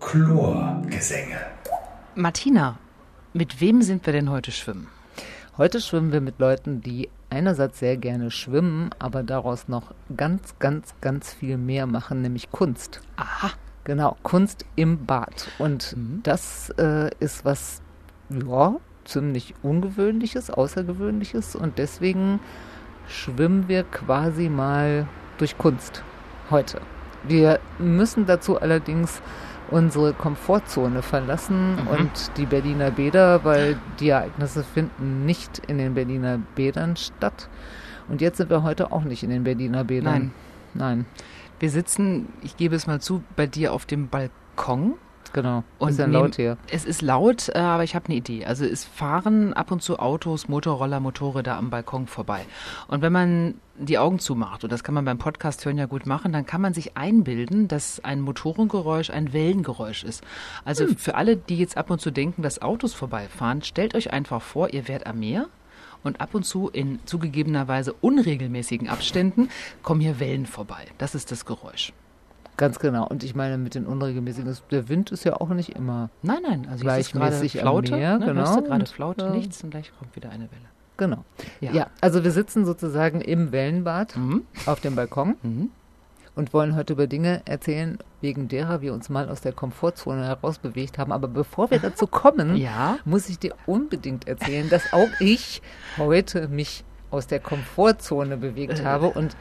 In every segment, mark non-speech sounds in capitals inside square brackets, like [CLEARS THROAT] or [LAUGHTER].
Chlorgesänge. Martina, mit wem sind wir denn heute schwimmen? Heute schwimmen wir mit Leuten, die einerseits sehr gerne schwimmen, aber daraus noch ganz, ganz, ganz viel mehr machen, nämlich Kunst. Aha. Genau, Kunst im Bad. Und Mhm. das äh, ist was, ja, ziemlich Ungewöhnliches, Außergewöhnliches. Und deswegen schwimmen wir quasi mal durch Kunst heute. Wir müssen dazu allerdings unsere Komfortzone verlassen Mhm. und die Berliner Bäder, weil die Ereignisse finden nicht in den Berliner Bädern statt. Und jetzt sind wir heute auch nicht in den Berliner Bädern. Nein. Nein, Wir sitzen, ich gebe es mal zu, bei dir auf dem Balkon. genau. Und Bisschen nehmen- laut hier. Es ist laut, äh, aber ich habe eine Idee. Also es fahren ab und zu Autos, Motorroller, Motorräder am Balkon vorbei. Und wenn man die Augen zumacht, und das kann man beim Podcast hören ja gut machen, dann kann man sich einbilden, dass ein Motorengeräusch ein Wellengeräusch ist. Also für alle, die jetzt ab und zu denken, dass Autos vorbeifahren, stellt euch einfach vor, ihr wärt am Meer und ab und zu in zugegebenerweise unregelmäßigen Abständen kommen hier Wellen vorbei. Das ist das Geräusch. Ganz genau. Und ich meine, mit den unregelmäßigen, der Wind ist ja auch nicht immer. Nein, nein, also Gleichmäßig am Flaute, Meer, ne? Genau. gerade Und, Flaute, ja. nichts und gleich kommt wieder eine Welle. Genau. Ja. Ja. also wir sitzen sozusagen im Wellenbad Mhm. auf dem Balkon Mhm. und wollen heute über Dinge erzählen, wegen derer wir uns mal aus der Komfortzone herausbewegt haben. Aber bevor wir dazu kommen, [LAUGHS] Ja. muss ich dir unbedingt erzählen, dass auch ich heute mich aus der Komfortzone bewegt Äh. habe und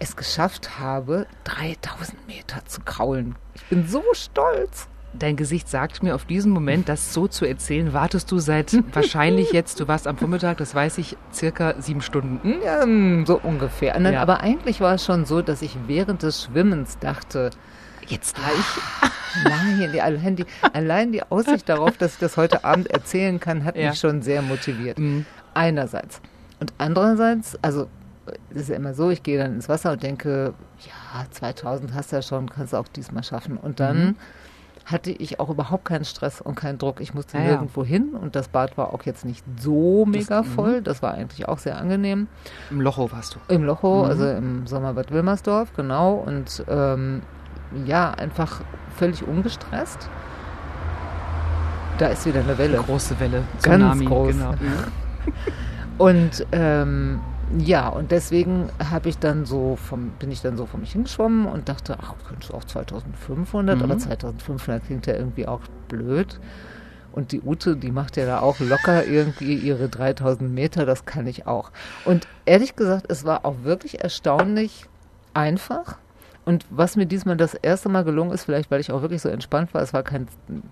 es geschafft habe, 3000 Meter zu kraulen. Ich bin so stolz. Dein Gesicht sagt mir auf diesen Moment, das so zu erzählen, wartest du seit [LAUGHS] wahrscheinlich jetzt, du warst am Vormittag, das weiß ich, circa sieben Stunden. Ja, hm, so ungefähr. Nein, Ja. Aber eigentlich war es schon so, dass ich während des Schwimmens dachte, Jetzt gleich. nein, [LAUGHS] die, allein, die, allein die Aussicht darauf, dass ich das heute Abend erzählen kann, hat Ja. mich schon sehr motiviert. Mhm. Einerseits. Und andererseits, also es ist ja immer so, ich gehe dann ins Wasser und denke, ja, 2000 hast du ja schon, kannst du auch diesmal schaffen. Und dann Mhm. Hatte ich auch überhaupt keinen Stress und keinen Druck. Ich musste Ja, ja. nirgendwo hin und das Bad war auch jetzt nicht so mega mhm. voll. Das war eigentlich auch sehr angenehm. Im Locho warst du. Im Locho, Mhm. also im Sommerbad Wilmersdorf, genau. Und ähm, ja, einfach völlig ungestresst. Da ist wieder eine Welle. Große Welle. Ganz Tsunami, groß. Genau. [LAUGHS] Und ähm, ja, und deswegen habe ich dann so vom, bin ich dann so vor mich hingeschwommen und dachte, ach, könntest du auch 2500, Mhm. aber 2500 klingt ja irgendwie auch blöd. Und die Ute, die macht ja da auch locker irgendwie ihre 3000 Meter, das kann ich auch. Und ehrlich gesagt, es war auch wirklich erstaunlich einfach. Und was mir diesmal das erste Mal gelungen ist, vielleicht weil ich auch wirklich so entspannt war, es war kein,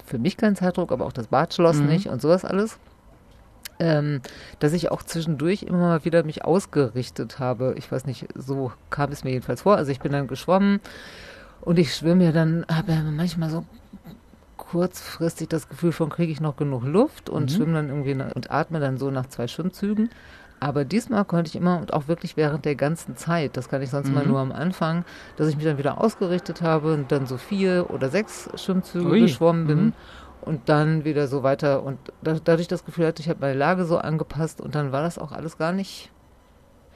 für mich kein Zeitdruck, aber auch das Bad schloss Mhm. nicht und sowas alles, ähm, dass ich auch zwischendurch immer mal wieder mich ausgerichtet habe. Ich weiß nicht, so kam es mir jedenfalls vor. Also ich bin dann geschwommen und ich schwimme ja dann, habe ja manchmal so kurzfristig das Gefühl von, kriege ich noch genug Luft und Mhm. schwimme dann irgendwie nach, und atme dann so nach zwei Schwimmzügen. Aber diesmal konnte ich immer und auch wirklich während der ganzen Zeit, das kann ich sonst mal Mhm. nur am Anfang, dass ich mich dann wieder ausgerichtet habe und dann so vier oder sechs Schwimmzüge Ui. geschwommen bin Mhm. Und dann wieder so weiter und da, dadurch das Gefühl hatte, ich habe meine Lage so angepasst und dann war das auch alles gar nicht,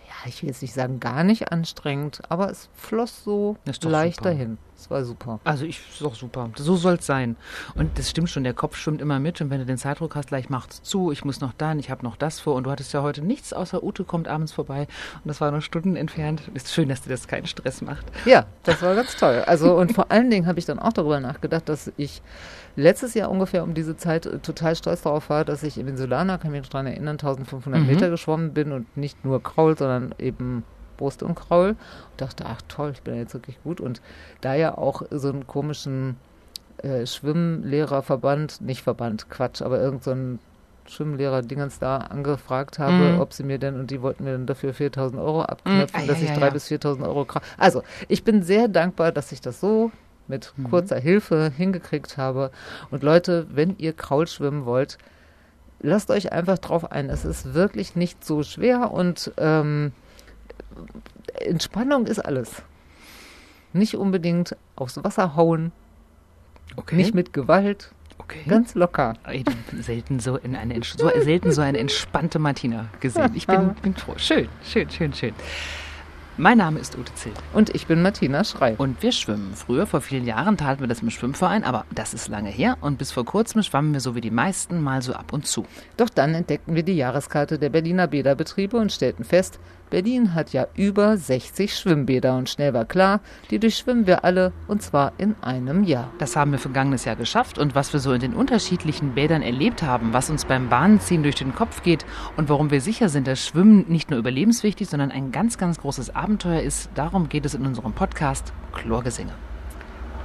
ja, ich will jetzt nicht sagen gar nicht anstrengend, aber es floss so leicht super. dahin. Es war super. Also ich, ist doch super. So soll es sein. Und das stimmt schon, der Kopf schwimmt immer mit und wenn du den Zeitdruck hast, gleich macht's zu, ich muss noch dann, ich habe noch das vor und du hattest ja heute nichts außer Ute kommt abends vorbei und das war noch Stunden entfernt. Ist schön, dass dir das keinen Stress macht. Ja, das war ganz toll. Also und vor allen Dingen habe ich dann auch darüber nachgedacht, dass ich letztes Jahr ungefähr um diese Zeit äh, total stolz darauf war, dass ich im Insulana, kann mich noch daran erinnern, 1500 Mhm. Meter geschwommen bin und nicht nur Kraul, sondern eben Brust und Kraul. Und dachte, ach toll, ich bin ja jetzt wirklich gut. Und da ja auch so einen komischen äh, Schwimmlehrerverband, nicht Verband, Quatsch, aber irgend so ein Schwimmlehrer-Dingens da angefragt habe, Mhm. ob sie mir denn, und die wollten mir dann dafür 4000 Euro abknöpfen, Ah, ja, dass ich ja, 3.000 ja. bis 4.000 Euro kra- Also, ich bin sehr dankbar, dass ich das so mit Mhm. kurzer Hilfe hingekriegt habe. Und Leute, wenn ihr Kraul schwimmen wollt, lasst euch einfach drauf ein. Es ist wirklich nicht so schwer und ähm, Entspannung ist alles. Nicht unbedingt aufs Wasser hauen, Okay. nicht mit Gewalt, okay. ganz locker. Selten so in eine so, selten so eine entspannte Martina gesehen. Ich bin, bin froh. Schön, schön, schön, schön. Mein Name ist Ute Zill. Und ich bin Martina Schrei. Und wir schwimmen. Früher, vor vielen Jahren, taten wir das im Schwimmverein, aber das ist lange her. Und bis vor kurzem schwammen wir so wie die meisten mal so ab und zu. Doch dann entdeckten wir die Jahreskarte der Berliner Bäderbetriebe und stellten fest, Berlin hat ja über 60 Schwimmbäder und schnell war klar, die durchschwimmen wir alle und zwar in einem Jahr. Das haben wir vergangenes Jahr geschafft und was wir so in den unterschiedlichen Bädern erlebt haben, was uns beim Bahnziehen durch den Kopf geht und warum wir sicher sind, dass Schwimmen nicht nur überlebenswichtig, sondern ein ganz, ganz großes Abenteuer ist, darum geht es in unserem Podcast Chlorgesinge.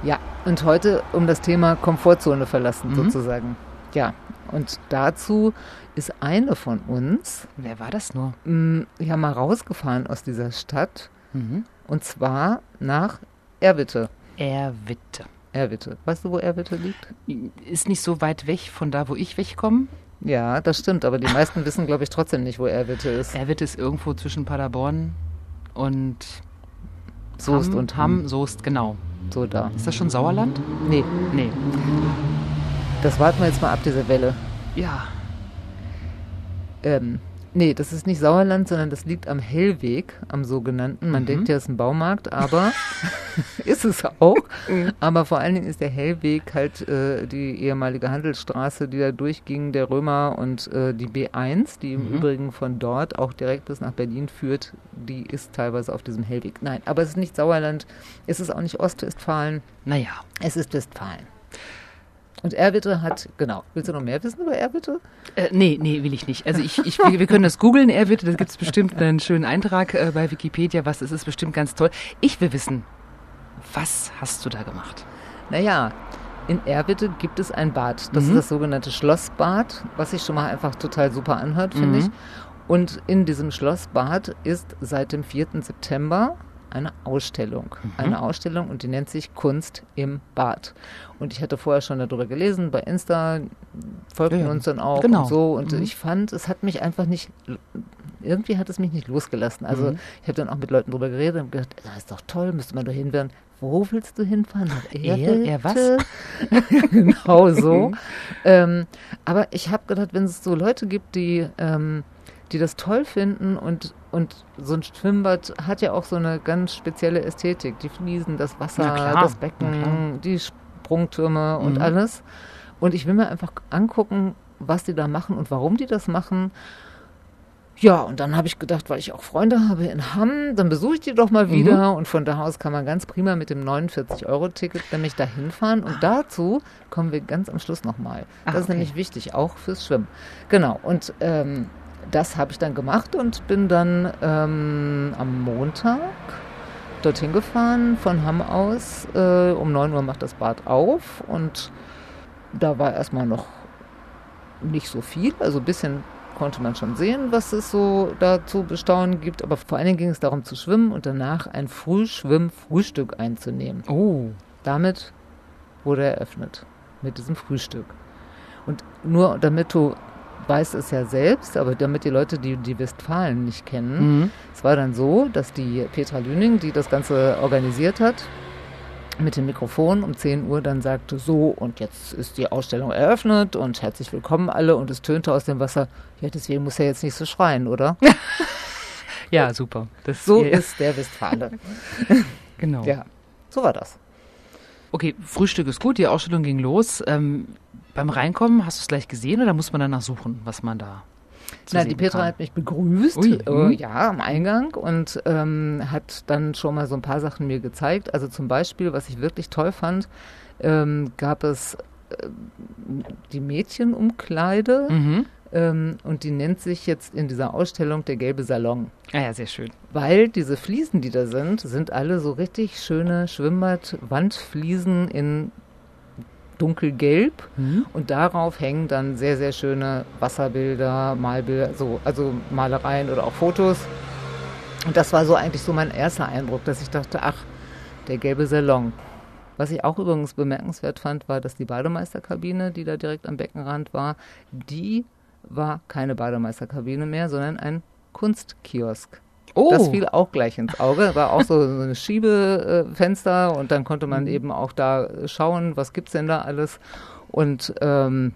Ja, und heute um das Thema Komfortzone verlassen mhm. sozusagen. Ja, und dazu ist eine von uns. Wer war das nur? Mm, ja, mal rausgefahren aus dieser Stadt. Mhm. Und zwar nach Erwitte. Erwitte. Erwitte. Weißt du, wo Erwitte liegt? Ist nicht so weit weg von da, wo ich wegkomme. Ja, das stimmt, aber die meisten [LAUGHS] wissen, glaube ich, trotzdem nicht, wo Erwitte ist. Erwitte ist irgendwo zwischen Paderborn und Soest Hamm, und Hamm. Soest, genau. So da. Ist das schon Sauerland? Nee. Nee. Das warten wir jetzt mal ab, diese Welle. Ja. Ähm, nee, das ist nicht Sauerland, sondern das liegt am Hellweg, am sogenannten. Man mhm. denkt ja, es ist ein Baumarkt, aber [LAUGHS] ist es auch. Mhm. Aber vor allen Dingen ist der Hellweg halt äh, die ehemalige Handelsstraße, die da durchging, der Römer und äh, die B1, die im mhm. Übrigen von dort auch direkt bis nach Berlin führt, die ist teilweise auf diesem Hellweg. Nein, aber es ist nicht Sauerland, es ist auch nicht Ostwestfalen. Naja. Es ist Westfalen. Und Erwitte hat, genau. Willst du noch mehr wissen über Erwitte? Äh, nee, nee, will ich nicht. Also ich, ich wir, wir können das googeln, Erwitte, da gibt es bestimmt einen schönen Eintrag äh, bei Wikipedia, was es ist bestimmt ganz toll. Ich will wissen, was hast du da gemacht? Naja, in Erwitte gibt es ein Bad. Das mhm. ist das sogenannte Schlossbad, was sich schon mal einfach total super anhört, finde mhm. ich. Und in diesem Schlossbad ist seit dem 4. September eine Ausstellung. Mhm. Eine Ausstellung und die nennt sich Kunst im Bad. Und ich hatte vorher schon darüber gelesen, bei Insta folgten ja, uns dann auch genau. und so. Und mhm. ich fand, es hat mich einfach nicht, irgendwie hat es mich nicht losgelassen. Also mhm. ich habe dann auch mit Leuten darüber geredet und gedacht, das ist doch toll, müsste man da hinfahren. Wo willst du hinfahren? Nach er, er was? [LAUGHS] genau so. Mhm. ähm, aber ich habe gedacht, wenn es so Leute gibt, die ähm, die das toll finden und, und so ein Schwimmbad hat ja auch so eine ganz spezielle Ästhetik. Die Fliesen, das Wasser, das Becken, die Sprungtürme und mhm. alles. Und ich will mir einfach angucken, was die da machen und warum die das machen. Ja, und dann habe ich gedacht, weil ich auch Freunde habe in Hamm, dann besuche ich die doch mal wieder. Mhm. Und von da aus kann man ganz prima mit dem 49-Euro-Ticket nämlich da hinfahren. Und ah. dazu kommen wir ganz am Schluss nochmal. Das ah, ist nämlich wichtig, auch fürs Schwimmen. Genau. Und ähm, das habe ich dann gemacht und bin dann ähm, am Montag dorthin gefahren von Hamm aus. Äh, um 9 Uhr macht das Bad auf und da war erstmal noch nicht so viel, also ein bisschen konnte man schon sehen, was es so da zu bestaunen gibt, aber vor allen Dingen ging es darum zu schwimmen und danach ein Frühschwimm-Frühstück einzunehmen. Oh. Damit wurde eröffnet, mit diesem Frühstück. Und nur damit du weiß es ja selbst, aber damit die Leute, die die Westfalen nicht kennen, mhm. es war dann so, dass die Petra Lüning, die das Ganze organisiert hat, mit dem Mikrofon um 10 Uhr dann sagte, so und jetzt ist die Ausstellung eröffnet und herzlich willkommen alle und es tönte aus dem Wasser, ja deswegen muss er jetzt nicht so schreien, oder? [LAUGHS] ja, super. Das so ist der Westfale. [LAUGHS] genau. Ja, so war das. Okay, Frühstück ist gut, die Ausstellung ging los. Ähm, beim Reinkommen hast du es gleich gesehen oder muss man danach suchen, was man da na, die Petra kann. hat mich begrüßt, äh, hm. ja, am Eingang und ähm, hat dann schon mal so ein paar Sachen mir gezeigt. Also zum Beispiel, was ich wirklich toll fand, ähm, gab es äh, die Mädchenumkleide. Mhm. Ähm, und die nennt sich jetzt in dieser Ausstellung der gelbe Salon. Ah ja, sehr schön. Weil diese Fliesen, die da sind, sind alle so richtig schöne Schwimmbad-Wandfliesen in dunkelgelb mhm. und darauf hängen dann sehr, sehr schöne Wasserbilder, Malbilder, so, also Malereien oder auch Fotos. Und das war so eigentlich so mein erster Eindruck, dass ich dachte, ach, der gelbe Salon. Was ich auch übrigens bemerkenswert fand, war, dass die Bademeisterkabine, die da direkt am Beckenrand war, die war keine Bademeisterkabine mehr, sondern ein Kunstkiosk. Oh. Das fiel auch gleich ins Auge. War auch so, so ein Schiebefenster und dann konnte man mhm. eben auch da schauen, was gibt es denn da alles. Und ähm,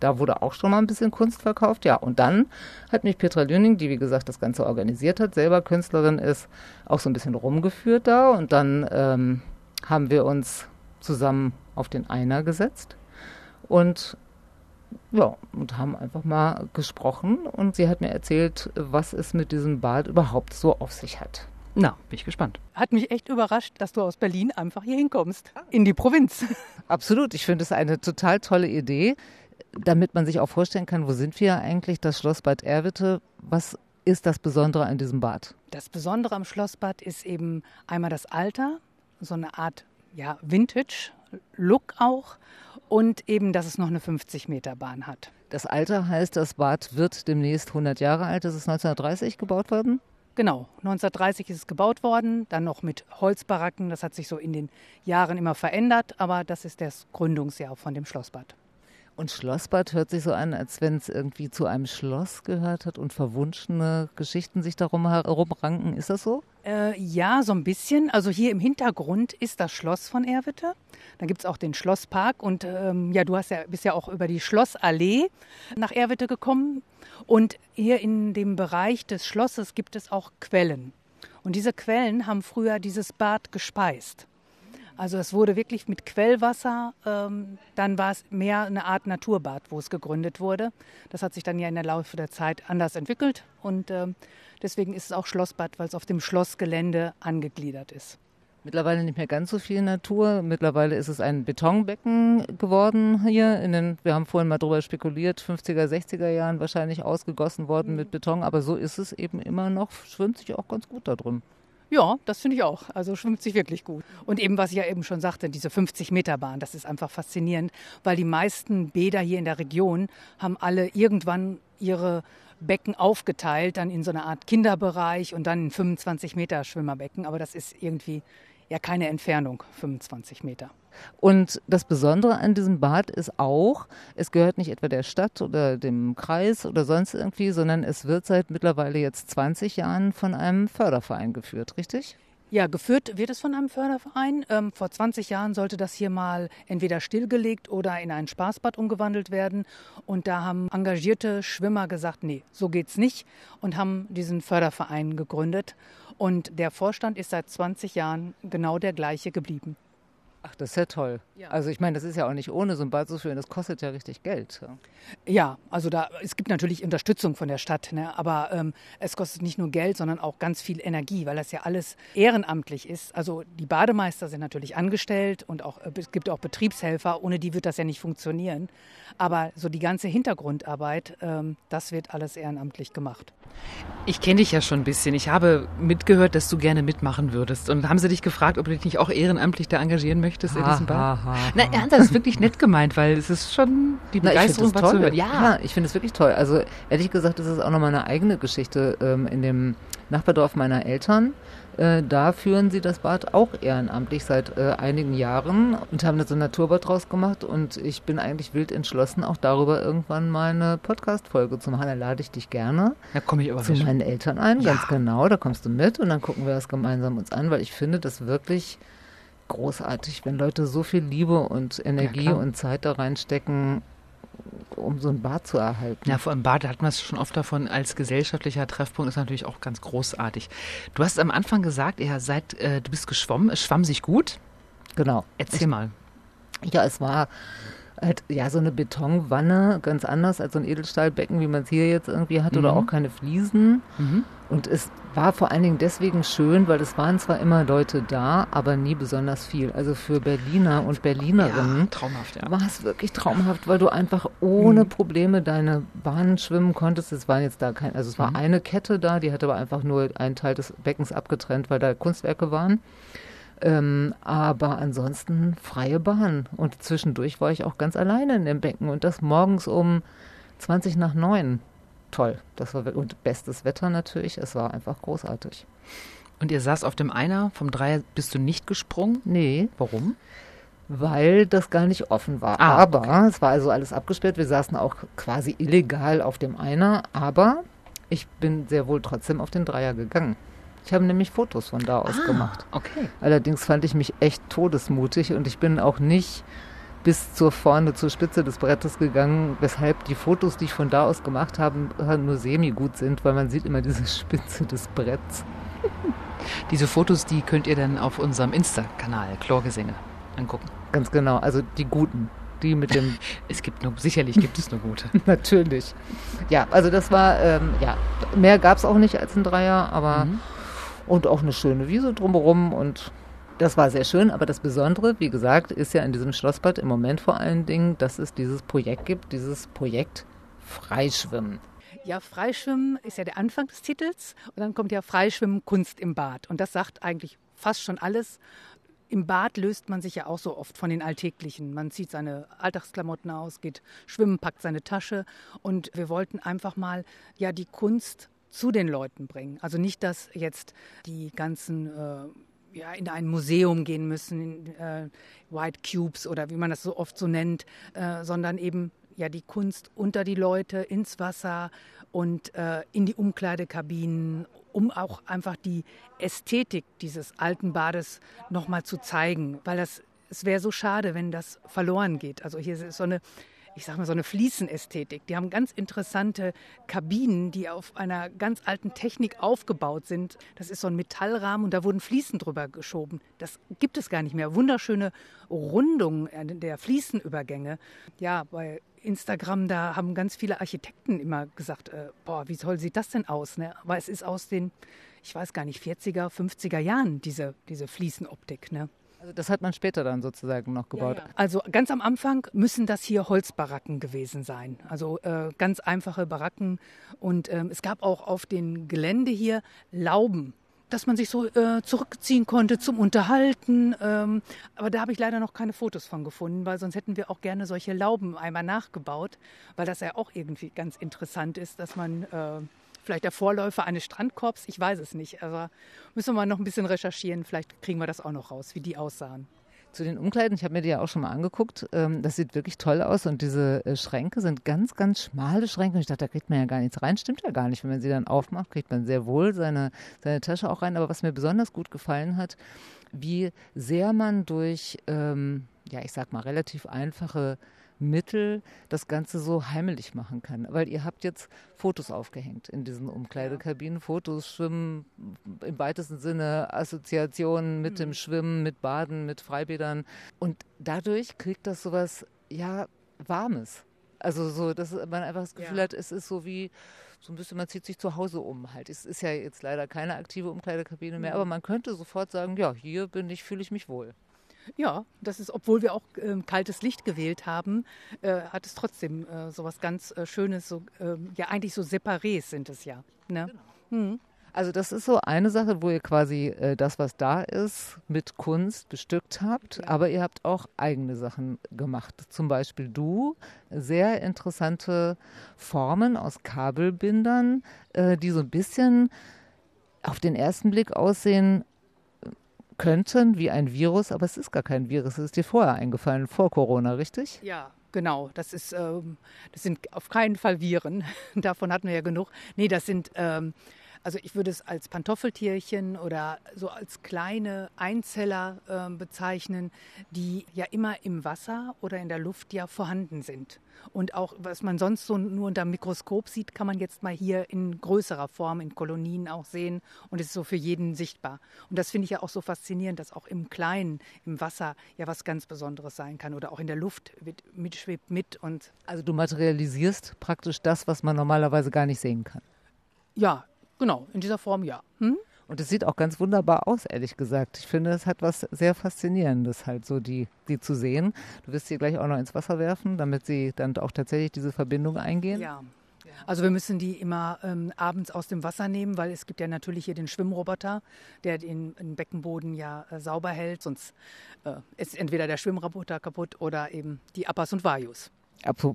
Da wurde auch schon mal ein bisschen Kunst verkauft, ja. Und dann hat mich Petra Lüning, die wie gesagt das Ganze organisiert hat, selber Künstlerin ist, auch so ein bisschen rumgeführt da. Und dann ähm, haben wir uns zusammen auf den Einer gesetzt und ja, und haben einfach mal gesprochen und sie hat mir erzählt, was es mit diesem Bad überhaupt so auf sich hat. Na, bin ich gespannt. Hat mich echt überrascht, dass du aus Berlin einfach hier hinkommst, in die Provinz. [LAUGHS] Absolut, ich finde es eine total tolle Idee, damit man sich auch vorstellen kann, wo sind wir eigentlich, das Schloss Bad Erwitte, was ist das Besondere an diesem Bad? Das Besondere am Schlossbad ist eben einmal das Alter, so eine Art ja, Vintage-Look auch und eben, dass es noch eine 50-Meter-Bahn hat. Das Alter heißt, das Bad wird demnächst 100 Jahre alt. Das ist 1930 gebaut worden? Genau, 1930 ist es gebaut worden, dann noch mit Holzbaracken. Das hat sich so in den Jahren immer verändert, aber das ist das Gründungsjahr von dem Schlossbad. Und Schlossbad hört sich so an, als wenn es irgendwie zu einem Schloss gehört hat und verwunschene Geschichten sich darum herumranken. Ist das so? Äh, ja, so ein bisschen. Also hier im Hintergrund ist das Schloss von Erwitte. Da gibt es auch den Schlosspark. Und ähm, ja, du hast ja, bist ja auch über die Schlossallee nach Erwitte gekommen. Und hier in dem Bereich des Schlosses gibt es auch Quellen. Und diese Quellen haben früher dieses Bad gespeist. Also es wurde wirklich mit Quellwasser, ähm, dann war es mehr eine Art Naturbad, wo es gegründet wurde. Das hat sich dann ja in der Laufe der Zeit anders entwickelt und ähm, deswegen ist es auch Schlossbad, weil es auf dem Schlossgelände angegliedert ist. Mittlerweile nicht mehr ganz so viel Natur. Mittlerweile ist es ein Betonbecken geworden hier. In den, wir haben vorhin mal drüber spekuliert, 50er, 60er Jahren wahrscheinlich ausgegossen worden mit Beton. Aber so ist es eben immer noch. Schwimmt sich auch ganz gut da drin. Ja, das finde ich auch. Also schwimmt sich wirklich gut. Und eben, was ich ja eben schon sagte, diese 50-Meter-Bahn, das ist einfach faszinierend, weil die meisten Bäder hier in der Region haben alle irgendwann ihre Becken aufgeteilt, dann in so eine Art Kinderbereich und dann in 25 Meter Schwimmerbecken. Aber das ist irgendwie ja keine Entfernung, 25 Meter. Und das Besondere an diesem Bad ist auch, es gehört nicht etwa der Stadt oder dem Kreis oder sonst irgendwie, sondern es wird seit mittlerweile jetzt 20 Jahren von einem Förderverein geführt, richtig? Ja, geführt wird es von einem Förderverein. Ähm, vor 20 Jahren sollte das hier mal entweder stillgelegt oder in ein Spaßbad umgewandelt werden. Und da haben engagierte Schwimmer gesagt, nee, so geht's nicht und haben diesen Förderverein gegründet. Und der Vorstand ist seit 20 Jahren genau der gleiche geblieben. Ach, das ist ja toll. Ja. Also ich meine, das ist ja auch nicht ohne so ein Bad zu führen, das kostet ja richtig Geld. Ja, also da es gibt natürlich Unterstützung von der Stadt, ne? aber ähm, es kostet nicht nur Geld, sondern auch ganz viel Energie, weil das ja alles ehrenamtlich ist. Also die Bademeister sind natürlich angestellt und auch äh, es gibt auch Betriebshelfer, ohne die wird das ja nicht funktionieren. Aber so die ganze Hintergrundarbeit, ähm, das wird alles ehrenamtlich gemacht. Ich kenne dich ja schon ein bisschen. Ich habe mitgehört, dass du gerne mitmachen würdest. Und haben sie dich gefragt, ob du dich nicht auch ehrenamtlich da engagieren möchtest in diesem Bad? Na, ja, das ist wirklich nett gemeint, weil es ist schon die Begeisterung war zu hören. Ja, ja ich finde es wirklich toll. Also ehrlich gesagt, das ist auch nochmal eine eigene Geschichte ähm, in dem Nachbardorf meiner Eltern. Äh, da führen sie das Bad auch ehrenamtlich seit äh, einigen Jahren und haben da so ein Naturbad draus gemacht. Und ich bin eigentlich wild entschlossen, auch darüber irgendwann mal eine Podcast-Folge zu machen. Da lade ich dich gerne da komme ich aber zu meinen Eltern ein, ja. ganz genau. Da kommst du mit und dann gucken wir das gemeinsam uns an, weil ich finde das wirklich großartig, wenn Leute so viel Liebe und Energie ja, und Zeit da reinstecken um so ein Bad zu erhalten. Ja, vor allem Bad hat man es schon oft davon, als gesellschaftlicher Treffpunkt ist natürlich auch ganz großartig. Du hast am Anfang gesagt, ihr seid, äh, du bist geschwommen, es schwamm sich gut. Genau. Erzähl ich, mal. Ja, es war halt, ja, so eine Betonwanne, ganz anders als so ein Edelstahlbecken, wie man es hier jetzt irgendwie hat, mhm. oder auch keine Fliesen. Mhm. Und es war vor allen Dingen deswegen schön, weil es waren zwar immer Leute da, aber nie besonders viel. Also für Berliner und Berlinerinnen ja, traumhaft, ja. war es wirklich traumhaft, weil du einfach ohne mhm. Probleme deine Bahnen schwimmen konntest. Es waren jetzt da kein, also es war mhm. eine Kette da, die hatte aber einfach nur einen Teil des Beckens abgetrennt, weil da Kunstwerke waren. Ähm, aber ansonsten freie Bahn. Und zwischendurch war ich auch ganz alleine in dem Becken und das morgens um 20 nach 9. Toll. Das war und bestes Wetter natürlich. Es war einfach großartig. Und ihr saß auf dem Einer, vom Dreier bist du nicht gesprungen? Nee. Warum? Weil das gar nicht offen war. Ah, aber okay. es war also alles abgesperrt. Wir saßen auch quasi illegal auf dem Einer. Aber ich bin sehr wohl trotzdem auf den Dreier gegangen. Ich habe nämlich Fotos von da aus ah, gemacht. Okay. Allerdings fand ich mich echt todesmutig und ich bin auch nicht bis zur vorne zur Spitze des Brettes gegangen, weshalb die Fotos, die ich von da aus gemacht habe, nur semi gut sind, weil man sieht immer diese [LAUGHS] Spitze des Bretts. [LAUGHS] Diese Fotos, die könnt ihr dann auf unserem Insta-Kanal Chlorgesänge angucken. Ganz genau, also die guten. Die mit dem. [LAUGHS] es gibt nur, sicherlich gibt es nur gute. Natürlich. Ja, also das war, ähm, ja, mehr gab es auch nicht als ein Dreier, aber mhm. Und auch eine schöne Wiese drumherum und das war sehr schön, aber das Besondere, wie gesagt, ist ja in diesem Schlossbad im Moment vor allen Dingen, dass es dieses Projekt gibt, dieses Projekt Freischwimmen. Ja, Freischwimmen ist ja der Anfang des Titels und dann kommt ja Freischwimmen Kunst im Bad und das sagt eigentlich fast schon alles. Im Bad löst man sich ja auch so oft von den Alltäglichen. Man zieht seine Alltagsklamotten aus, geht schwimmen, packt seine Tasche und wir wollten einfach mal ja die Kunst zu den Leuten bringen. Also nicht, dass jetzt die ganzen äh, ja, in ein Museum gehen müssen, in, äh, White Cubes oder wie man das so oft so nennt, äh, sondern eben ja die Kunst unter die Leute, ins Wasser und äh, in die Umkleidekabinen, um auch einfach die Ästhetik dieses alten Bades nochmal zu zeigen, weil das es wäre so schade, wenn das verloren geht. Also hier ist so eine ich sage mal, so eine Fliesenästhetik. Die haben ganz interessante Kabinen, die auf einer ganz alten Technik aufgebaut sind. Das ist so ein Metallrahmen und da wurden Fliesen drüber geschoben. Das gibt es gar nicht mehr. Wunderschöne Rundungen der Fliesenübergänge. Ja, bei Instagram, da haben ganz viele Architekten immer gesagt, äh, boah, wie toll sieht das denn aus? Ne? Aber es ist aus den, ich weiß gar nicht, 40er, 50er Jahren, diese, diese Fliesenoptik. Ne? Also das hat man später dann sozusagen noch gebaut. Ja, ja. Also ganz am Anfang müssen das hier Holzbaracken gewesen sein. Also äh, ganz einfache Baracken. Und ähm, es gab auch auf dem Gelände hier Lauben dass man sich so äh, zurückziehen konnte zum Unterhalten. Ähm, aber da habe ich leider noch keine Fotos von gefunden, weil sonst hätten wir auch gerne solche Lauben einmal nachgebaut, weil das ja auch irgendwie ganz interessant ist, dass man äh, vielleicht der Vorläufer eines Strandkorbs, ich weiß es nicht. Aber müssen wir mal noch ein bisschen recherchieren, vielleicht kriegen wir das auch noch raus, wie die aussahen. Zu den Umkleiden, ich habe mir die ja auch schon mal angeguckt. Ähm, das sieht wirklich toll aus und diese äh, Schränke sind ganz, ganz schmale Schränke. Ich dachte, da kriegt man ja gar nichts rein. Stimmt ja gar nicht. Wenn man sie dann aufmacht, kriegt man sehr wohl seine, seine Tasche auch rein. Aber was mir besonders gut gefallen hat, wie sehr man durch, ähm, ja, ich sag mal, relativ einfache Mittel das Ganze so heimelig machen kann. Weil ihr habt jetzt Fotos aufgehängt in diesen Umkleidekabinen. Fotos, Schwimmen, im weitesten Sinne Assoziationen mit mhm. dem Schwimmen, mit Baden, mit Freibädern. Und dadurch kriegt das sowas, ja, Warmes. Also so, dass man einfach das Gefühl ja. hat, es ist so wie so ein bisschen, man zieht sich zu Hause um halt. Es ist ja jetzt leider keine aktive Umkleidekabine mehr, mhm. aber man könnte sofort sagen, ja, hier bin ich, fühle ich mich wohl. Ja, das ist, obwohl wir auch äh, kaltes Licht gewählt haben, äh, hat es trotzdem äh, so was ganz äh, Schönes. So, ähm, ja, eigentlich so Separés sind es ja. Ne? Genau. Mhm. Also das ist so eine Sache, wo ihr quasi äh, das, was da ist, mit Kunst bestückt habt, ja. aber ihr habt auch eigene Sachen gemacht. Zum Beispiel du, sehr interessante Formen aus Kabelbindern, äh, die so ein bisschen auf den ersten Blick aussehen könnten wie ein Virus, aber es ist gar kein Virus. Es ist dir vorher eingefallen, vor Corona, richtig? Ja, genau. Das, ist, ähm, das sind auf keinen Fall Viren. [LAUGHS] Davon hatten wir ja genug. Nee, das sind ähm, also ich würde es als Pantoffeltierchen oder so als kleine Einzeller äh, bezeichnen, die ja immer im Wasser oder in der Luft ja vorhanden sind. Und auch, was man sonst so nur unter dem Mikroskop sieht, kann man jetzt mal hier in größerer Form, in Kolonien auch sehen. Und es ist so für jeden sichtbar. Und das finde ich ja auch so faszinierend, dass auch im Kleinen, im Wasser ja was ganz Besonderes sein kann. Oder auch in der Luft mitschwebt mit. Und also du materialisierst praktisch das, was man normalerweise gar nicht sehen kann. Ja, Genau, in dieser Form ja. Hm? Und es sieht auch ganz wunderbar aus, ehrlich gesagt. Ich finde, es hat was sehr Faszinierendes, halt so die, die zu sehen. Du wirst sie gleich auch noch ins Wasser werfen, damit sie dann auch tatsächlich diese Verbindung eingehen. Ja. Also wir müssen die immer ähm, abends aus dem Wasser nehmen, weil es gibt ja natürlich hier den Schwimmroboter, der den, den Beckenboden ja äh, sauber hält. Sonst äh, ist entweder der Schwimmroboter kaputt oder eben die Appas und Vajus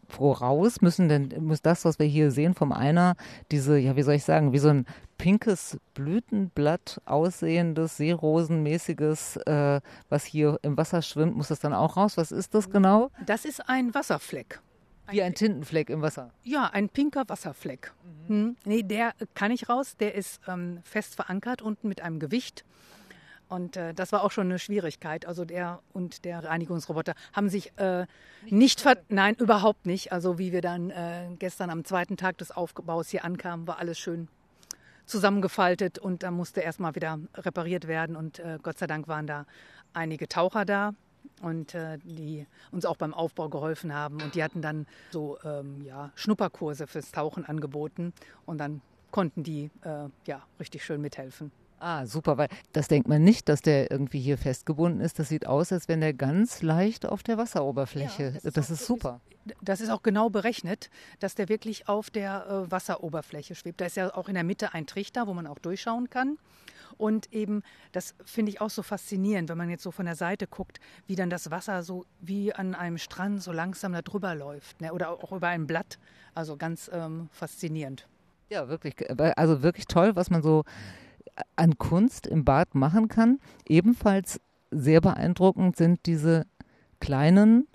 voraus müssen denn, muss das, was wir hier sehen vom Einer, diese, ja, wie soll ich sagen, wie so ein pinkes Blütenblatt aussehendes, seerosenmäßiges, äh, was hier im Wasser schwimmt, muss das dann auch raus? Was ist das genau? Das ist ein Wasserfleck. Wie ein Tintenfleck im Wasser? Ja, ein pinker Wasserfleck. Mhm. Hm. Nee, der kann nicht raus, der ist ähm, fest verankert unten mit einem Gewicht. Und äh, das war auch schon eine Schwierigkeit. Also der und der Reinigungsroboter haben sich äh, nicht, nicht ver nein, überhaupt nicht. Also wie wir dann äh, gestern am zweiten Tag des Aufbaus hier ankamen, war alles schön zusammengefaltet und da musste erstmal wieder repariert werden. Und äh, Gott sei Dank waren da einige Taucher da und äh, die uns auch beim Aufbau geholfen haben. Und die hatten dann so ähm, ja, Schnupperkurse fürs Tauchen angeboten und dann konnten die äh, ja richtig schön mithelfen. Ah, super, weil das denkt man nicht, dass der irgendwie hier festgebunden ist. Das sieht aus, als wenn der ganz leicht auf der Wasseroberfläche. Ja, das ist, das ist super. Das ist auch genau berechnet, dass der wirklich auf der äh, Wasseroberfläche schwebt. Da ist ja auch in der Mitte ein Trichter, wo man auch durchschauen kann. Und eben, das finde ich auch so faszinierend, wenn man jetzt so von der Seite guckt, wie dann das Wasser so wie an einem Strand so langsam da drüber läuft. Ne? Oder auch über ein Blatt. Also ganz ähm, faszinierend. Ja, wirklich. Also wirklich toll, was man so an Kunst im Bad machen kann. Ebenfalls sehr beeindruckend sind diese kleinen,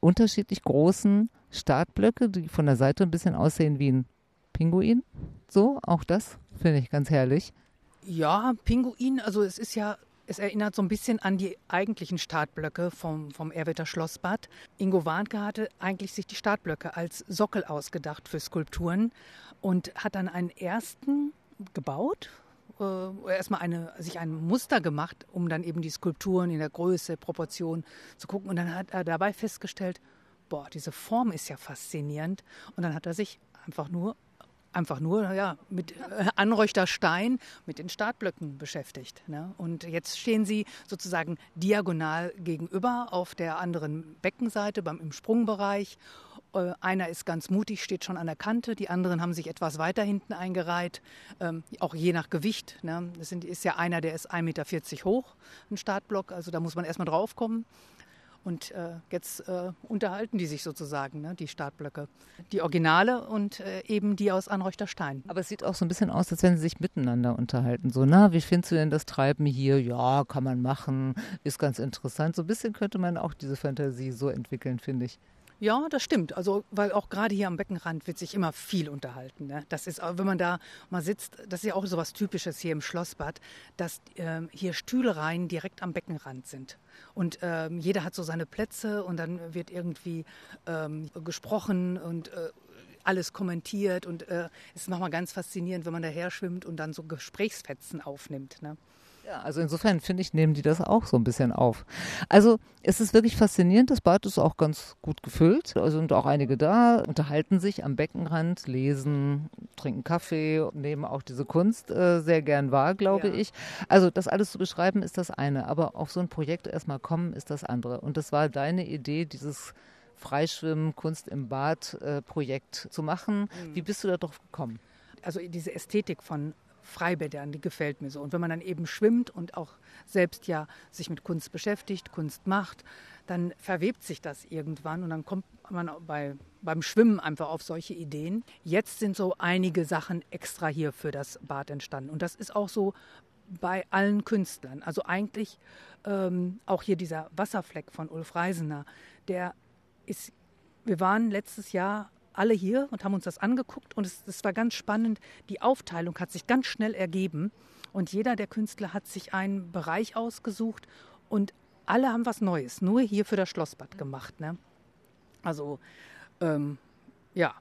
unterschiedlich großen Startblöcke, die von der Seite ein bisschen aussehen wie ein Pinguin. So, auch das finde ich ganz herrlich. Ja, Pinguin, also es ist ja, es erinnert so ein bisschen an die eigentlichen Startblöcke vom, vom Erwitter Schlossbad. Ingo Warnke hatte eigentlich sich die Startblöcke als Sockel ausgedacht für Skulpturen und hat dann einen ersten gebaut, äh, erstmal eine, sich ein Muster gemacht, um dann eben die Skulpturen in der Größe, Proportion zu gucken. Und dann hat er dabei festgestellt, boah, diese Form ist ja faszinierend. Und dann hat er sich einfach nur einfach nur ja, mit äh, Anreuchter Stein, mit den Startblöcken beschäftigt. Ne? Und jetzt stehen sie sozusagen diagonal gegenüber auf der anderen Beckenseite beim, im Sprungbereich. Äh, einer ist ganz mutig, steht schon an der Kante, die anderen haben sich etwas weiter hinten eingereiht, ähm, auch je nach Gewicht. Ne? Das sind, ist ja einer, der ist 1,40 Meter hoch, ein Startblock, also da muss man erstmal drauf kommen. Und äh, jetzt äh, unterhalten die sich sozusagen, ne, die Startblöcke. Die Originale und äh, eben die aus Anreuchter Stein. Aber es sieht auch so ein bisschen aus, als wenn sie sich miteinander unterhalten. So, na, wie findest du denn das Treiben hier? Ja, kann man machen, ist ganz interessant. So ein bisschen könnte man auch diese Fantasie so entwickeln, finde ich. Ja, das stimmt. Also, weil auch gerade hier am Beckenrand wird sich immer viel unterhalten. Ne? Das ist, wenn man da mal sitzt, das ist ja auch so was Typisches hier im Schlossbad, dass äh, hier Stühlereien direkt am Beckenrand sind. Und ähm, jeder hat so seine Plätze und dann wird irgendwie ähm, gesprochen und äh, alles kommentiert und äh, es ist nochmal ganz faszinierend, wenn man daher schwimmt und dann so Gesprächsfetzen aufnimmt. Ne? Ja, also insofern finde ich, nehmen die das auch so ein bisschen auf. Also es ist wirklich faszinierend, das Bad ist auch ganz gut gefüllt. Also sind auch einige da, unterhalten sich am Beckenrand, lesen, trinken Kaffee, nehmen auch diese Kunst äh, sehr gern wahr, glaube ja. ich. Also das alles zu beschreiben ist das eine, aber auf so ein Projekt erstmal kommen ist das andere. Und das war deine Idee, dieses Freischwimmen, Kunst im Bad äh, Projekt zu machen. Mhm. Wie bist du da drauf gekommen? Also diese Ästhetik von Freibädern, die gefällt mir so. Und wenn man dann eben schwimmt und auch selbst ja sich mit Kunst beschäftigt, Kunst macht, dann verwebt sich das irgendwann und dann kommt man bei, beim Schwimmen einfach auf solche Ideen. Jetzt sind so einige Sachen extra hier für das Bad entstanden. Und das ist auch so bei allen Künstlern. Also eigentlich ähm, auch hier dieser Wasserfleck von Ulf Reisener, der ist, wir waren letztes Jahr alle hier und haben uns das angeguckt und es, es war ganz spannend. Die Aufteilung hat sich ganz schnell ergeben und jeder der Künstler hat sich einen Bereich ausgesucht und alle haben was Neues, nur hier für das Schlossbad gemacht. Ne? Also ähm, ja,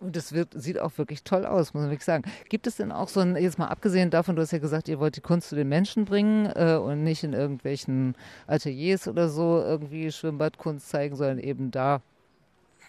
und es sieht auch wirklich toll aus, muss man wirklich sagen. Gibt es denn auch so ein, jetzt mal abgesehen davon, du hast ja gesagt, ihr wollt die Kunst zu den Menschen bringen äh, und nicht in irgendwelchen Ateliers oder so irgendwie Schwimmbadkunst zeigen, sondern eben da,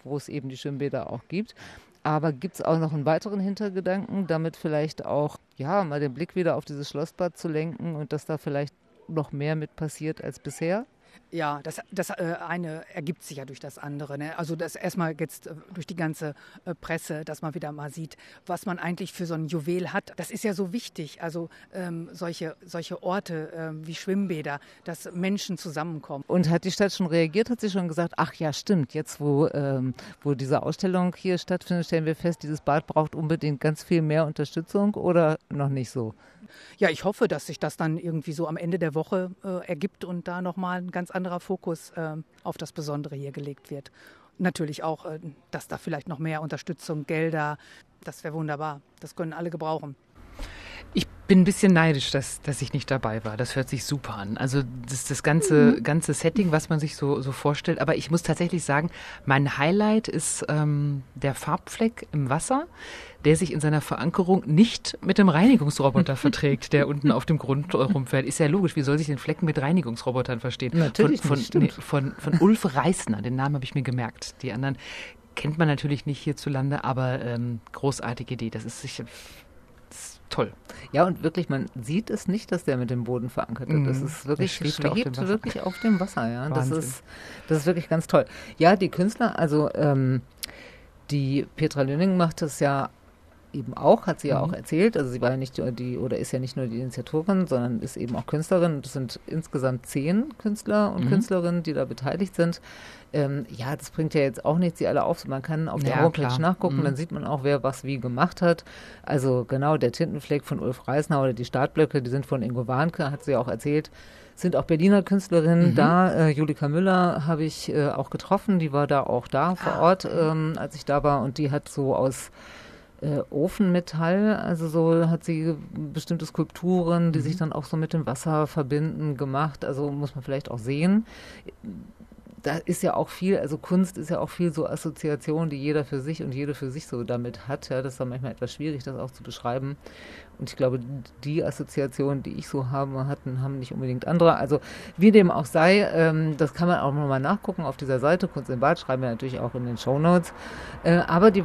wo es eben die Schwimmbäder auch gibt. Aber gibt es auch noch einen weiteren Hintergedanken, damit vielleicht auch, ja, mal den Blick wieder auf dieses Schlossbad zu lenken und dass da vielleicht noch mehr mit passiert als bisher? Ja, das, das äh, eine ergibt sich ja durch das andere. Ne? Also das erstmal jetzt äh, durch die ganze äh, Presse, dass man wieder mal sieht, was man eigentlich für so ein Juwel hat. Das ist ja so wichtig. Also ähm, solche, solche Orte ähm, wie Schwimmbäder, dass Menschen zusammenkommen. Und hat die Stadt schon reagiert? Hat sie schon gesagt, ach ja, stimmt, jetzt wo, ähm, wo diese Ausstellung hier stattfindet, stellen wir fest, dieses Bad braucht unbedingt ganz viel mehr Unterstützung oder noch nicht so? Ja, ich hoffe, dass sich das dann irgendwie so am Ende der Woche äh, ergibt und da nochmal ein ganz anderer Fokus äh, auf das Besondere hier gelegt wird. Natürlich auch, äh, dass da vielleicht noch mehr Unterstützung, Gelder, das wäre wunderbar. Das können alle gebrauchen. Ich bin ein bisschen neidisch, dass, dass ich nicht dabei war. Das hört sich super an. Also das, das ganze, mhm. ganze Setting, was man sich so, so vorstellt. Aber ich muss tatsächlich sagen, mein Highlight ist ähm, der Farbfleck im Wasser, der sich in seiner Verankerung nicht mit dem Reinigungsroboter [LAUGHS] verträgt, der unten auf dem Grund rumfährt. Ist ja logisch. Wie soll sich den Flecken mit Reinigungsrobotern verstehen? Natürlich von, von, nee, von, von Ulf Reisner, den Namen habe ich mir gemerkt. Die anderen kennt man natürlich nicht hierzulande, aber ähm, großartige Idee. Das ist sicher toll. Ja, und wirklich, man sieht es nicht, dass der mit dem Boden verankert ist. Das mhm. ist wirklich, schwebt, schwebt auf wirklich auf dem Wasser. Ja, das ist, das ist wirklich ganz toll. Ja, die Künstler, also ähm, die Petra Lünning macht das ja eben auch, hat sie ja mhm. auch erzählt. Also sie war ja nicht die oder ist ja nicht nur die Initiatorin, sondern ist eben auch Künstlerin. Das sind insgesamt zehn Künstler und mhm. Künstlerinnen, die da beteiligt sind. Ähm, ja, das bringt ja jetzt auch nicht sie alle auf. Man kann auf der ja, Homepage klar. nachgucken, mhm. dann sieht man auch, wer was wie gemacht hat. Also genau, der Tintenfleck von Ulf Reisner oder die Startblöcke, die sind von Ingo Warnke, hat sie auch erzählt sind auch Berliner Künstlerinnen mhm. da. Äh, Julika Müller habe ich äh, auch getroffen, die war da auch da vor ah. Ort, ähm, als ich da war und die hat so aus äh, Ofenmetall, also so hat sie bestimmte Skulpturen, die mhm. sich dann auch so mit dem Wasser verbinden, gemacht. Also muss man vielleicht auch sehen. Da ist ja auch viel, also Kunst ist ja auch viel so Assoziation, die jeder für sich und jede für sich so damit hat. Ja, das ist dann manchmal etwas schwierig, das auch zu beschreiben. Und ich glaube, die Assoziationen, die ich so habe, hatten, haben nicht unbedingt andere. Also wie dem auch sei, ähm, das kann man auch nochmal nachgucken auf dieser Seite. Kunst im Bad schreiben wir natürlich auch in den Show Notes. Äh, aber die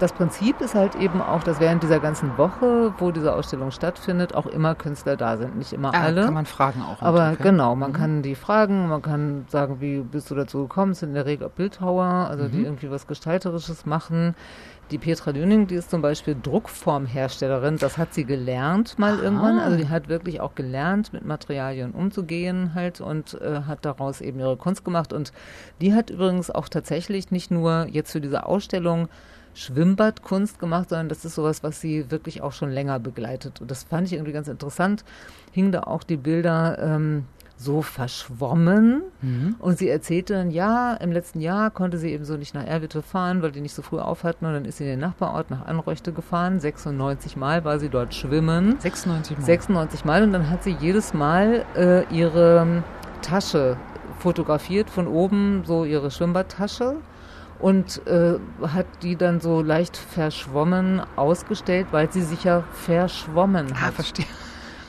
das Prinzip ist halt eben auch, dass während dieser ganzen Woche, wo diese Ausstellung stattfindet, auch immer Künstler da sind. Nicht immer ah, alle. Kann man fragen auch. Aber okay. genau, man mhm. kann die fragen, man kann sagen, wie bist du dazu gekommen? Es sind in der Regel Bildhauer, also mhm. die irgendwie was Gestalterisches machen. Die Petra Döning, die ist zum Beispiel Druckformherstellerin, das hat sie gelernt mal Aha. irgendwann. Also die hat wirklich auch gelernt, mit Materialien umzugehen halt und äh, hat daraus eben ihre Kunst gemacht. Und die hat übrigens auch tatsächlich nicht nur jetzt für diese Ausstellung Schwimmbadkunst gemacht, sondern das ist sowas, was sie wirklich auch schon länger begleitet. Und das fand ich irgendwie ganz interessant. Hingen da auch die Bilder ähm, so verschwommen. Mhm. Und sie erzählte dann, ja, im letzten Jahr konnte sie eben so nicht nach Erwitte fahren, weil die nicht so früh auf hatten. Und dann ist sie in den Nachbarort nach Anreuchte gefahren. 96 Mal war sie dort schwimmen. 96 Mal. 96 Mal. Und dann hat sie jedes Mal äh, ihre Tasche fotografiert von oben, so ihre Schwimmbadtasche und äh, hat die dann so leicht verschwommen ausgestellt, weil sie sich ja verschwommen ah, hat. Ah, verstehe.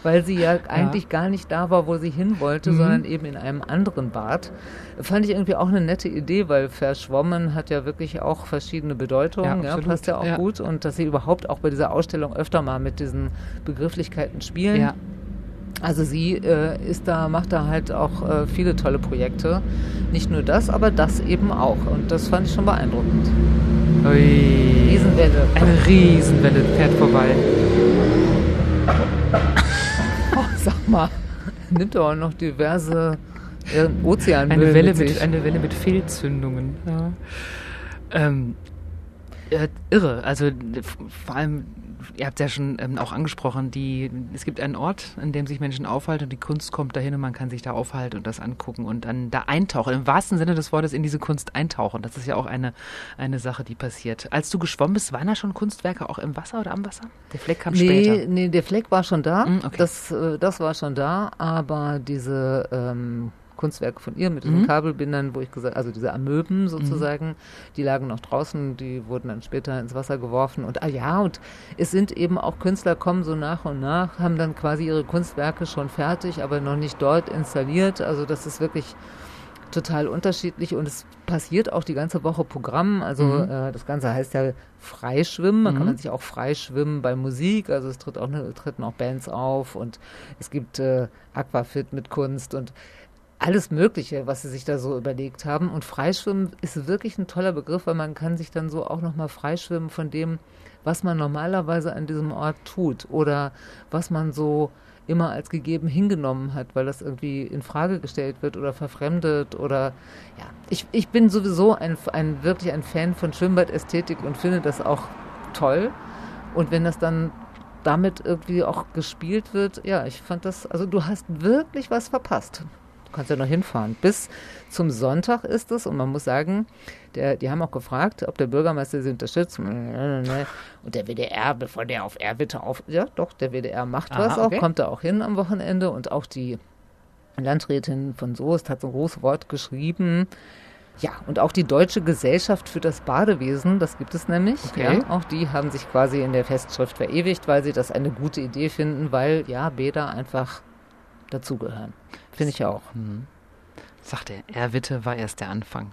Weil sie ja eigentlich ja. gar nicht da war, wo sie hin wollte, mhm. sondern eben in einem anderen Bad. Fand ich irgendwie auch eine nette Idee, weil verschwommen hat ja wirklich auch verschiedene Bedeutungen, ja, ja passt ja auch gut. Und dass sie überhaupt auch bei dieser Ausstellung öfter mal mit diesen Begrifflichkeiten spielen. Ja. Also sie äh, ist da, macht da halt auch äh, viele tolle Projekte. Nicht nur das, aber das eben auch. Und das fand ich schon beeindruckend. Ui. Riesenwelle. Eine Riesenwelle fährt vorbei. [LAUGHS] Oh, sag mal, nimmt aber noch diverse äh, Ozeanmüll eine Welle mit, mit Eine Welle mit Fehlzündungen. Ja. Ähm, äh, irre. Also vor allem ihr habt ja schon ähm, auch angesprochen, die, es gibt einen Ort, an dem sich Menschen aufhalten und die Kunst kommt dahin und man kann sich da aufhalten und das angucken und dann da eintauchen, im wahrsten Sinne des Wortes in diese Kunst eintauchen. Das ist ja auch eine, eine Sache, die passiert. Als du geschwommen bist, waren da schon Kunstwerke auch im Wasser oder am Wasser? Der Fleck kam nee, später. Nee, der Fleck war schon da. Mm, okay. das, äh, das war schon da, aber diese ähm, Kunstwerke von ihr mit diesen mhm. Kabelbindern, wo ich gesagt, also diese Amöben sozusagen, mhm. die lagen noch draußen, die wurden dann später ins Wasser geworfen und ah ja, und es sind eben auch Künstler kommen so nach und nach, haben dann quasi ihre Kunstwerke schon fertig, aber noch nicht dort installiert. Also das ist wirklich total unterschiedlich und es passiert auch die ganze Woche Programm. Also mhm. äh, das Ganze heißt ja Freischwimmen. Man mhm. kann man sich auch freischwimmen bei Musik. Also es tritt auch, ne, treten auch Bands auf und es gibt äh, Aquafit mit Kunst und alles Mögliche, was sie sich da so überlegt haben. Und Freischwimmen ist wirklich ein toller Begriff, weil man kann sich dann so auch nochmal freischwimmen von dem, was man normalerweise an diesem Ort tut oder was man so immer als gegeben hingenommen hat, weil das irgendwie in Frage gestellt wird oder verfremdet oder ja, ich, ich bin sowieso ein, ein wirklich ein Fan von Schwimmbadästhetik und finde das auch toll. Und wenn das dann damit irgendwie auch gespielt wird, ja, ich fand das, also du hast wirklich was verpasst kannst ja noch hinfahren. Bis zum Sonntag ist es und man muss sagen, der, die haben auch gefragt, ob der Bürgermeister sie unterstützt. Und der WDR, bevor der auf Erwitte auf, ja doch, der WDR macht Aha, was auch, okay. kommt da auch hin am Wochenende und auch die Landrätin von Soest hat so ein großes Wort geschrieben. Ja, und auch die Deutsche Gesellschaft für das Badewesen, das gibt es nämlich. Okay. Ja, auch die haben sich quasi in der Festschrift verewigt, weil sie das eine gute Idee finden, weil ja, Bäder einfach dazugehören. Finde ich auch. Hm. Sagt er, Erwitte war erst der Anfang.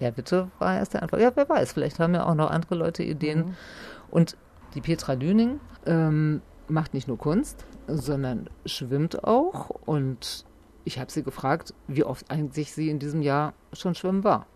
Erwitte war erst der Anfang. Ja, wer weiß, vielleicht haben ja auch noch andere Leute Ideen. Mhm. Und die Petra Lüning ähm, macht nicht nur Kunst, sondern schwimmt auch und ich habe sie gefragt, wie oft eigentlich sie in diesem Jahr schon schwimmen war.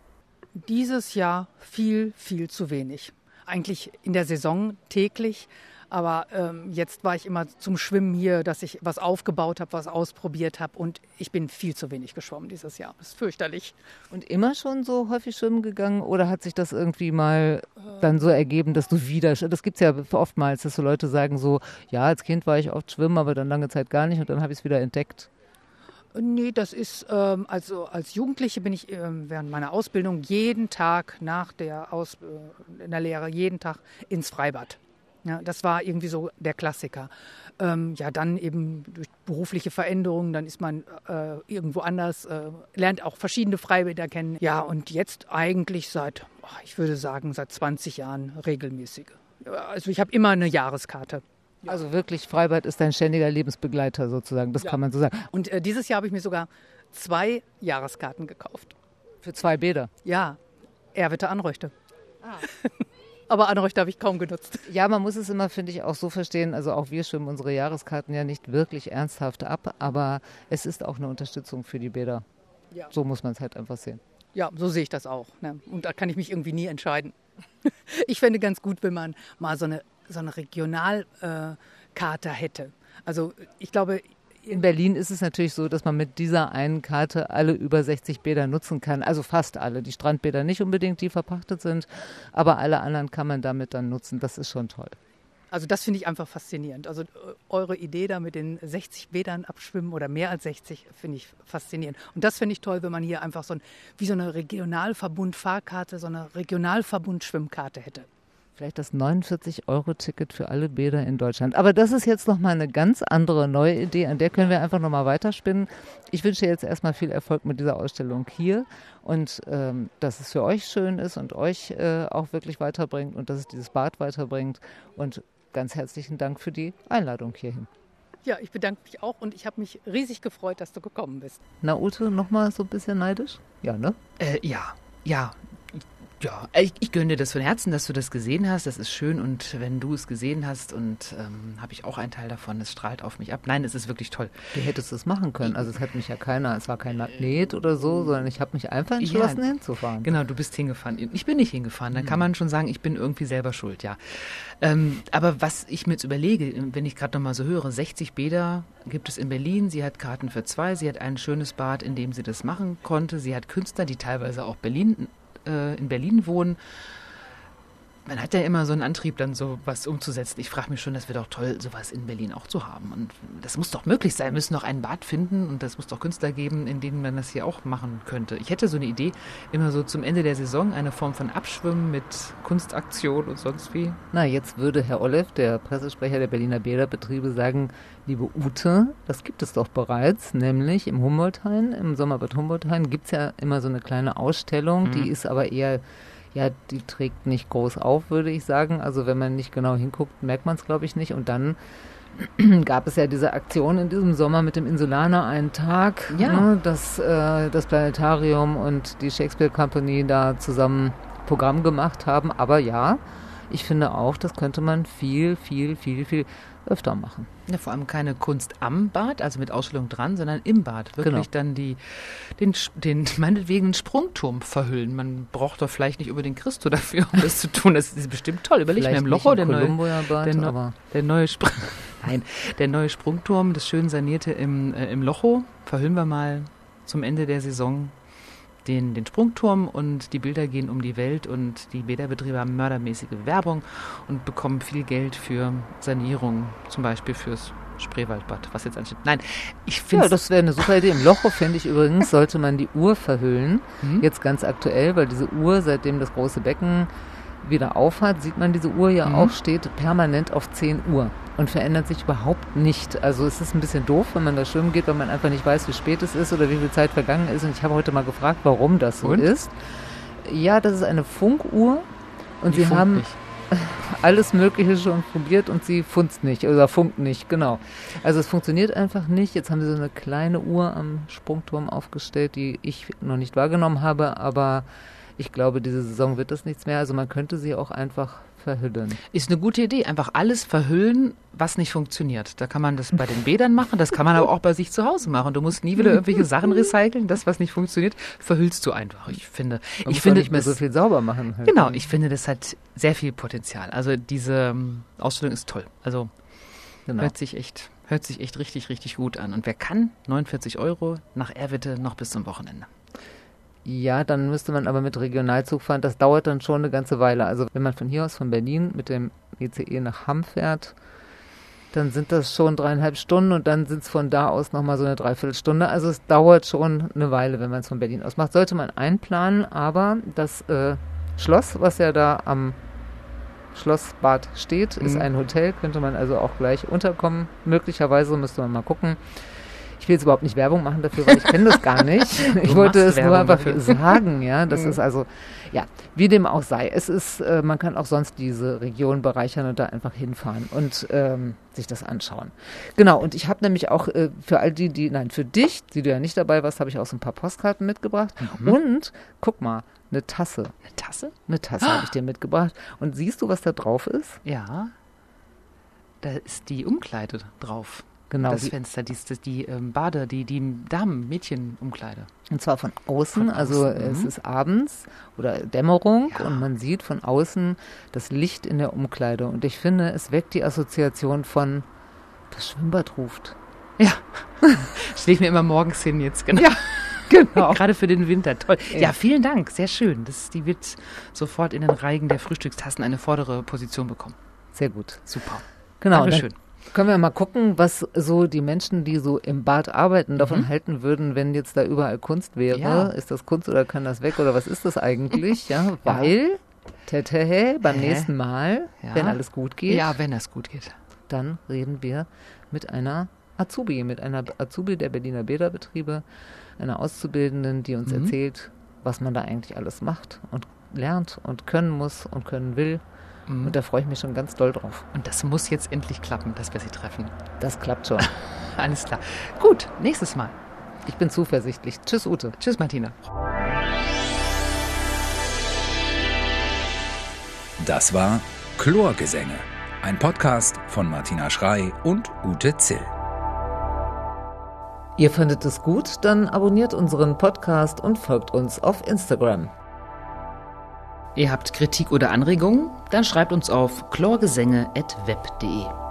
Dieses Jahr viel, viel zu wenig. Eigentlich in der Saison täglich. Aber ähm, jetzt war ich immer zum Schwimmen hier, dass ich was aufgebaut habe, was ausprobiert habe. Und ich bin viel zu wenig geschwommen dieses Jahr. Das ist fürchterlich. Und immer schon so häufig schwimmen gegangen? Oder hat sich das irgendwie mal dann so ergeben, dass du wieder. Das gibt es ja oftmals, dass so Leute sagen so: Ja, als Kind war ich oft schwimmen, aber dann lange Zeit gar nicht. Und dann habe ich es wieder entdeckt. Nee, das ist, ähm, also als Jugendliche bin ich ähm, während meiner Ausbildung jeden Tag nach der Aus, äh, in der Lehre, jeden Tag ins Freibad. Ja, das war irgendwie so der Klassiker. Ähm, ja, dann eben durch berufliche Veränderungen, dann ist man äh, irgendwo anders, äh, lernt auch verschiedene Freibäder kennen. Ja, und jetzt eigentlich seit, ich würde sagen, seit 20 Jahren regelmäßige. Also ich habe immer eine Jahreskarte. Ja. Also wirklich, Freibad ist dein ständiger Lebensbegleiter sozusagen, das ja. kann man so sagen. Und äh, dieses Jahr habe ich mir sogar zwei Jahreskarten gekauft. Für zwei Bäder? Ja, Erwitte Anröchte. Ah. [LAUGHS] Aber Anröchte habe ich kaum genutzt. Ja, man muss es immer, finde ich, auch so verstehen. Also auch wir schwimmen unsere Jahreskarten ja nicht wirklich ernsthaft ab, aber es ist auch eine Unterstützung für die Bäder. Ja. So muss man es halt einfach sehen. Ja, so sehe ich das auch. Ne? Und da kann ich mich irgendwie nie entscheiden. [LAUGHS] ich fände ganz gut, wenn man mal so eine so eine Regionalkarte äh, hätte. Also ich glaube, in Berlin ist es natürlich so, dass man mit dieser einen Karte alle über 60 Bäder nutzen kann. Also fast alle. Die Strandbäder nicht unbedingt, die verpachtet sind, aber alle anderen kann man damit dann nutzen. Das ist schon toll. Also das finde ich einfach faszinierend. Also äh, eure Idee da mit den 60 Bädern abschwimmen oder mehr als 60 finde ich faszinierend. Und das finde ich toll, wenn man hier einfach so ein, wie so eine Regionalverbund-Fahrkarte, so eine Regionalverbund-Schwimmkarte hätte vielleicht das 49-Euro-Ticket für alle Bäder in Deutschland. Aber das ist jetzt nochmal eine ganz andere neue Idee, an der können wir einfach nochmal weiterspinnen. Ich wünsche jetzt erstmal viel Erfolg mit dieser Ausstellung hier und ähm, dass es für euch schön ist und euch äh, auch wirklich weiterbringt und dass es dieses Bad weiterbringt. Und ganz herzlichen Dank für die Einladung hierhin. Ja, ich bedanke mich auch und ich habe mich riesig gefreut, dass du gekommen bist. Na, Ute, nochmal so ein bisschen neidisch? Ja, ne? Äh, ja, ja, ja, ich, ich gönne dir das von Herzen, dass du das gesehen hast. Das ist schön und wenn du es gesehen hast und ähm, habe ich auch einen Teil davon, es strahlt auf mich ab. Nein, es ist wirklich toll. Du hättest es machen können. Also es hat mich ja keiner, es war kein Magnet oder so, sondern ich habe mich einfach entschlossen ja, hinzufahren. Genau, du bist hingefahren. Ich bin nicht hingefahren. Da kann man schon sagen, ich bin irgendwie selber schuld, ja. Ähm, aber was ich mir jetzt überlege, wenn ich gerade nochmal so höre, 60 Bäder gibt es in Berlin. Sie hat Karten für zwei. Sie hat ein schönes Bad, in dem sie das machen konnte. Sie hat Künstler, die teilweise auch Berlin äh, in Berlin wohnen, man hat ja immer so einen Antrieb, dann so was umzusetzen. Ich frage mich schon, das wäre doch toll, sowas in Berlin auch zu haben. Und das muss doch möglich sein. Wir müssen doch einen Bad finden und das muss doch Künstler geben, in denen man das hier auch machen könnte. Ich hätte so eine Idee, immer so zum Ende der Saison eine Form von Abschwimmen mit Kunstaktion und sonst wie. Na, jetzt würde Herr Olev, der Pressesprecher der Berliner Bäderbetriebe, sagen, liebe Ute, das gibt es doch bereits, nämlich im Humboldthain, im Sommerbad Humboldthain gibt es ja immer so eine kleine Ausstellung, mhm. die ist aber eher ja, die trägt nicht groß auf, würde ich sagen. Also wenn man nicht genau hinguckt, merkt man es, glaube ich, nicht. Und dann [CLEARS THROAT] gab es ja diese Aktion in diesem Sommer mit dem Insulaner einen Tag, ja. ne, dass äh, das Planetarium und die Shakespeare Company da zusammen Programm gemacht haben. Aber ja, ich finde auch, das könnte man viel, viel, viel, viel öfter machen. Ja, vor allem keine Kunst am Bad, also mit Ausstellung dran, sondern im Bad. Wirklich genau. dann die, den, den, meinetwegen Sprungturm verhüllen. Man braucht doch vielleicht nicht über den Christo dafür, um das zu tun. Das ist bestimmt toll. Überleg mir im Locho, der neue, Bad, der, ne, der neue Spr [LAUGHS] Nein, der neue Sprungturm, das schön sanierte im, äh, im Locho. Verhüllen wir mal zum Ende der Saison den, den Sprungturm und die Bilder gehen um die Welt und die Bäderbetriebe haben mördermäßige Werbung und bekommen viel Geld für Sanierung, zum Beispiel fürs Spreewaldbad, was jetzt ansteht. Nein, ich finde Ja, das wäre eine super Idee. Im Locho, [LAUGHS] finde ich übrigens, sollte man die Uhr verhüllen. Mhm. Jetzt ganz aktuell, weil diese Uhr, seitdem das große Becken wieder aufhat, sieht man diese Uhr ja Mhm. auch, steht permanent auf 10 Uhr und verändert sich überhaupt nicht. Also es ist ein bisschen doof, wenn man da schwimmen geht, weil man einfach nicht weiß, wie spät es ist oder wie viel Zeit vergangen ist. Und ich habe heute mal gefragt, warum das so Und? ist. Ja, das ist eine Funkuhr und Die sie haben nicht. [LAUGHS] alles Mögliche schon probiert und sie funzt nicht oder funkt nicht, genau. Also es funktioniert einfach nicht. Jetzt haben sie so eine kleine Uhr am Sprungturm aufgestellt, die ich noch nicht wahrgenommen habe, aber ich glaube, diese Saison wird das nichts mehr. Also man könnte sie auch einfach verhüllen. Ist eine gute Idee. Einfach alles verhüllen, was nicht funktioniert. Da kann man das bei den Bädern machen, das kann man aber auch bei sich zu Hause machen. Du musst nie wieder irgendwelche Sachen recyceln. Das, was nicht funktioniert, verhüllst du einfach. Ich finde, Man ich finde nicht mehr das- so viel sauber machen. Halt. Genau, ich finde, das hat sehr viel Potenzial. Also diese ähm, Ausstellung ist toll. Also Genau. hört sich echt, hört sich echt richtig, richtig gut an. Und wer kann, 49 Euro nach Erwitte noch bis zum Wochenende. Ja, dann müsste man aber mit Regionalzug fahren. Das dauert dann schon eine ganze Weile. Also wenn man von hier aus, von Berlin, mit dem ECE nach Hamm fährt, dann sind das schon dreieinhalb Stunden und dann sind es von da aus nochmal so eine Dreiviertelstunde. Also es dauert schon eine Weile, wenn man es von Berlin aus macht. Sollte man einplanen, aber das äh, Schloss, was ja da am Schlossbad steht, ist Mhm. ein Hotel, könnte man also auch gleich unterkommen. Möglicherweise müsste man mal gucken. Ich will jetzt überhaupt nicht Werbung machen dafür, weil ich kenne das gar nicht. [LAUGHS] Ich wollte es nur Werbung einfach dafür. sagen, ja. Das Mhm. ist also, ja, wie dem auch sei. Es ist, äh, man kann auch sonst diese Region bereichern und da einfach hinfahren und ähm, sich das anschauen. Genau, und ich habe nämlich auch äh, für all die, die, nein, für dich, die du ja nicht dabei warst, habe ich auch so ein paar Postkarten mitgebracht. Mhm. Und guck mal, eine Tasse. Eine Tasse? Eine Tasse habe ich dir [GASPS] mitgebracht. Und siehst du, was da drauf ist? Ja. Da ist die Umkleide drauf. Genau. das die- Fenster, die, die, die ähm, Bade, die, die Damen-Mädchen-Umkleide. Und zwar von außen, Von also außen, es mhm. ist abends oder Dämmerung Ja. und man sieht von außen das Licht in der Umkleide. Und ich finde, es weckt die Assoziation von das Schwimmbad ruft. Ja. [LAUGHS] Stehe ich mir immer morgens hin jetzt, genau. Ja, genau. [LAUGHS] Gerade für den Winter, toll. Ja. Vielen Dank, sehr schön. Das, die wird sofort in den Reigen der Frühstückstassen eine vordere Position bekommen. Sehr gut. Super. Genau. Dankeschön. Können wir mal gucken, was so die Menschen, die so im Bad arbeiten, davon Mhm. halten würden, wenn jetzt da überall Kunst wäre. Ja. Ist das Kunst oder kann das weg oder was ist das eigentlich? Ja, [LAUGHS] weil, tätähä, beim Hä? nächsten Mal, Ja. wenn alles gut geht, Ja, wenn es gut geht. dann reden wir mit einer Azubi, mit einer Azubi der Berliner Bäderbetriebe, einer Auszubildenden, die uns Mhm. erzählt, was man da eigentlich alles macht und lernt und können muss und können will. Mhm. Und da freue ich mich schon ganz doll drauf. Und das muss jetzt endlich klappen, dass wir sie treffen. Das klappt schon. [LAUGHS] Alles klar. Gut, nächstes Mal. Ich bin zuversichtlich. Tschüss, Ute. Tschüss, Martina. Das war Chlorgesänge, ein Podcast von Martina Schrei und Ute Zill. Ihr findet es gut? Dann abonniert unseren Podcast und folgt uns auf Instagram. Ihr habt Kritik oder Anregungen? Dann schreibt uns auf chlorgesänge.web.de.